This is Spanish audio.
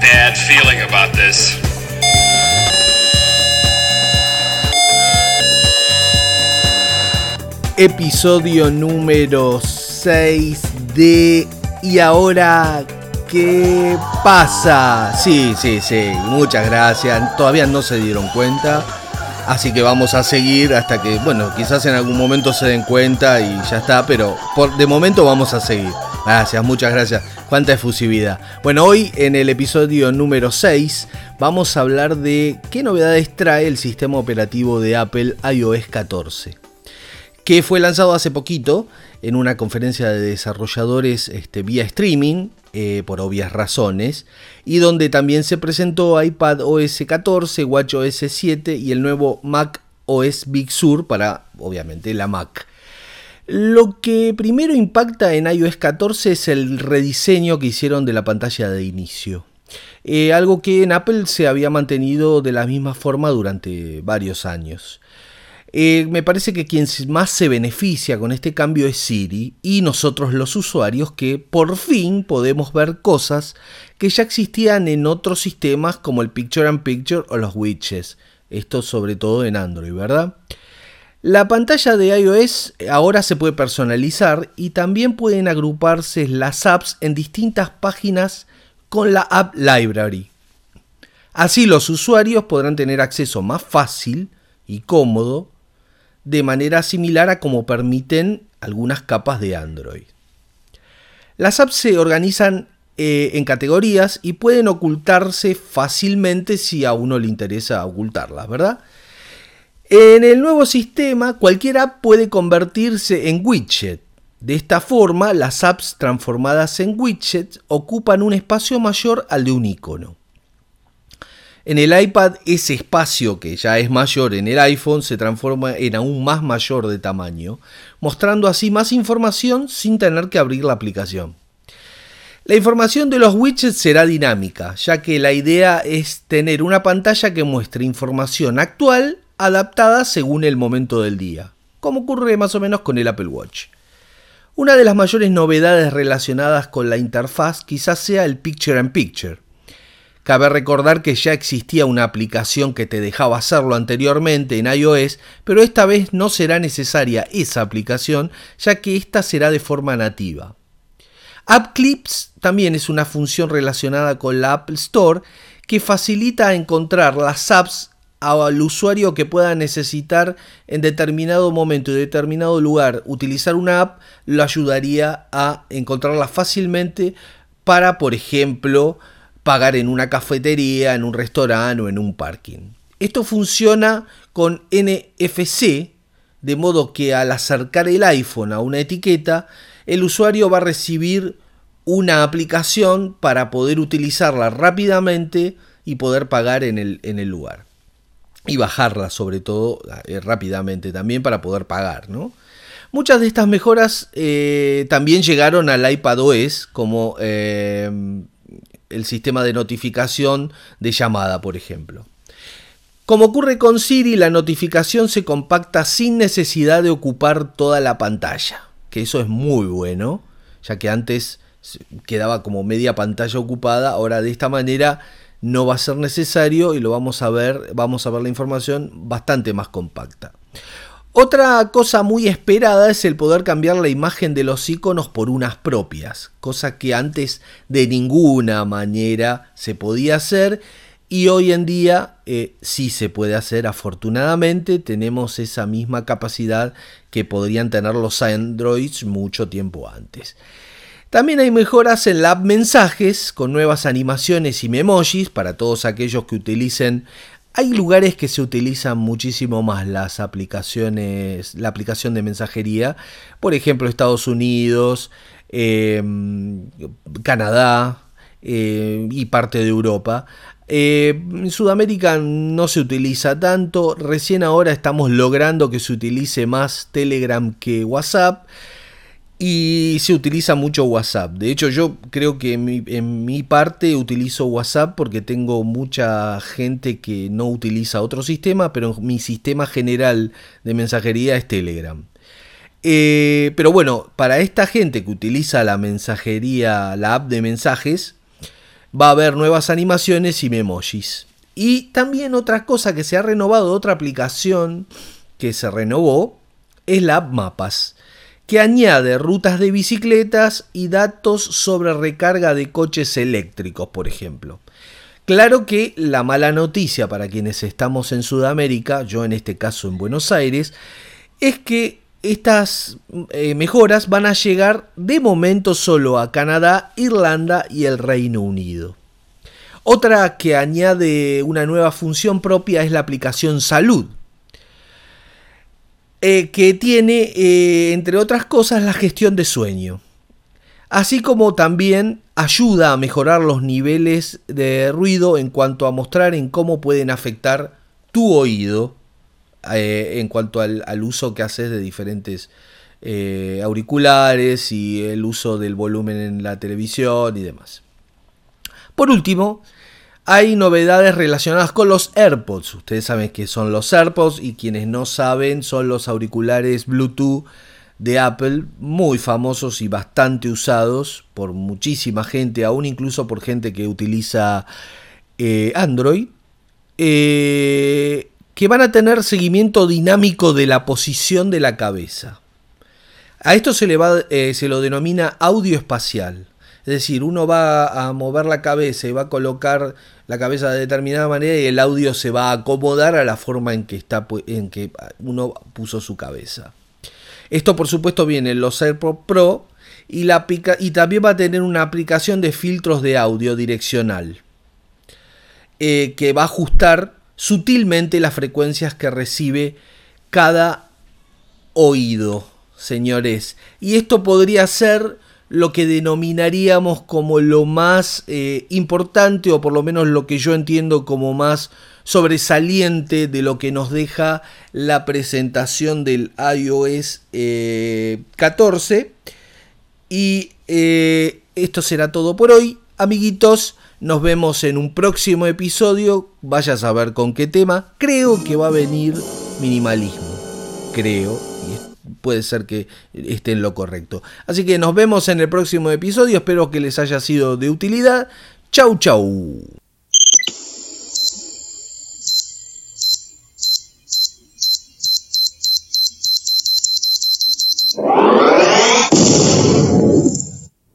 bad feeling about this. Episodio número 6 de ¿Y ahora qué pasa? Sí, sí, sí, muchas gracias. Todavía no se dieron cuenta. Así que vamos a seguir hasta que, bueno, quizás en algún momento se den cuenta y ya está, pero por, de momento vamos a seguir. Gracias, muchas gracias. Cuánta efusividad. Bueno, hoy en el episodio número 6 vamos a hablar de qué novedades trae el sistema operativo de Apple iOS 14, que fue lanzado hace poquito en una conferencia de desarrolladores este, vía streaming, eh, por obvias razones, y donde también se presentó iPad OS 14, WatchOS 7 y el nuevo Mac OS Big Sur para, obviamente, la Mac. Lo que primero impacta en iOS 14 es el rediseño que hicieron de la pantalla de inicio. Eh, algo que en Apple se había mantenido de la misma forma durante varios años. Eh, me parece que quien más se beneficia con este cambio es Siri y nosotros los usuarios que por fin podemos ver cosas que ya existían en otros sistemas como el Picture and Picture o los widgets. Esto sobre todo en Android, ¿verdad? La pantalla de iOS ahora se puede personalizar y también pueden agruparse las apps en distintas páginas con la App Library. Así los usuarios podrán tener acceso más fácil y cómodo de manera similar a como permiten algunas capas de Android. Las apps se organizan eh, en categorías y pueden ocultarse fácilmente si a uno le interesa ocultarlas, ¿verdad? En el nuevo sistema, cualquier app puede convertirse en widget. De esta forma, las apps transformadas en widgets ocupan un espacio mayor al de un icono. En el iPad ese espacio que ya es mayor en el iPhone se transforma en aún más mayor de tamaño, mostrando así más información sin tener que abrir la aplicación. La información de los widgets será dinámica, ya que la idea es tener una pantalla que muestre información actual adaptada según el momento del día, como ocurre más o menos con el Apple Watch. Una de las mayores novedades relacionadas con la interfaz quizás sea el Picture in Picture. Cabe recordar que ya existía una aplicación que te dejaba hacerlo anteriormente en iOS, pero esta vez no será necesaria esa aplicación, ya que esta será de forma nativa. App Clips también es una función relacionada con la Apple Store que facilita encontrar las apps al usuario que pueda necesitar en determinado momento y determinado lugar utilizar una app lo ayudaría a encontrarla fácilmente para, por ejemplo, pagar en una cafetería, en un restaurante o en un parking. Esto funciona con NFC, de modo que al acercar el iPhone a una etiqueta, el usuario va a recibir una aplicación para poder utilizarla rápidamente y poder pagar en el, en el lugar y bajarla sobre todo eh, rápidamente también para poder pagar, ¿no? Muchas de estas mejoras eh, también llegaron al iPadOS como eh, el sistema de notificación de llamada, por ejemplo. Como ocurre con Siri, la notificación se compacta sin necesidad de ocupar toda la pantalla, que eso es muy bueno, ya que antes quedaba como media pantalla ocupada, ahora de esta manera no va a ser necesario y lo vamos a ver, vamos a ver la información bastante más compacta. Otra cosa muy esperada es el poder cambiar la imagen de los iconos por unas propias, cosa que antes de ninguna manera se podía hacer y hoy en día eh, sí se puede hacer. Afortunadamente tenemos esa misma capacidad que podrían tener los Androids mucho tiempo antes. También hay mejoras en la app Mensajes con nuevas animaciones y memojis para todos aquellos que utilicen. Hay lugares que se utilizan muchísimo más las aplicaciones, la aplicación de mensajería, por ejemplo Estados Unidos, em, Canadá eh, y parte de Europa. Eh, en Sudamérica no se utiliza tanto, recién ahora estamos logrando que se utilice más Telegram que WhatsApp. Y se utiliza mucho WhatsApp. De hecho, yo creo que en mi, parte utilizo WhatsApp porque tengo mucha gente que no utiliza otro sistema, pero mi sistema general de mensajería es Telegram. Eh, pero bueno, para esta gente que utiliza la mensajería, la app de mensajes, va a haber nuevas animaciones y memojis. Y también otra cosa que se ha renovado, otra aplicación que se renovó, es la app Mapas, que añade rutas de bicicletas y datos sobre recarga de coches eléctricos, por ejemplo. Claro que la mala noticia para quienes estamos en Sudamérica, yo en este caso en Buenos Aires, es que estas eh, mejoras van a llegar de momento solo a Canadá, Irlanda y el Reino Unido. Otra que añade una nueva función propia es la aplicación Salud, eh, que tiene, eh, entre otras cosas, la gestión de sueño, así como también ayuda a mejorar los niveles de ruido en cuanto a mostrar en cómo pueden afectar tu oído eh, en cuanto al, uso que haces de diferentes auriculares y el uso del volumen en la televisión y demás. Por último, hay novedades relacionadas con los AirPods. Ustedes saben que son los AirPods y quienes no saben son los auriculares Bluetooth de Apple, muy famosos y bastante usados por muchísima gente, aún incluso por gente que utiliza eh, Android. Eh, que van a tener seguimiento dinámico de la posición de la cabeza. A esto se, le va, eh, se lo denomina audio espacial. Es decir, uno va a mover la cabeza y va a colocar la cabeza de determinada manera y el audio se va a acomodar a la forma en que, está, en que uno puso su cabeza. Esto por supuesto viene en los AirPods Pro y, la, y también va a tener una aplicación de filtros de audio direccional eh, que va a ajustar sutilmente las frecuencias que recibe cada oído, señores. Y esto podría ser lo que denominaríamos como lo más eh, importante o por lo menos lo que yo entiendo como más sobresaliente de lo que nos deja la presentación del iOS 14. Eh, y eh, esto será todo por hoy, amiguitos. Nos vemos en un próximo episodio. Vaya a saber con qué tema. Creo que va a venir minimalismo. Creo. Puede ser que esté en lo correcto. Así que nos vemos en el próximo episodio. Espero que les haya sido de utilidad. Chau, chau.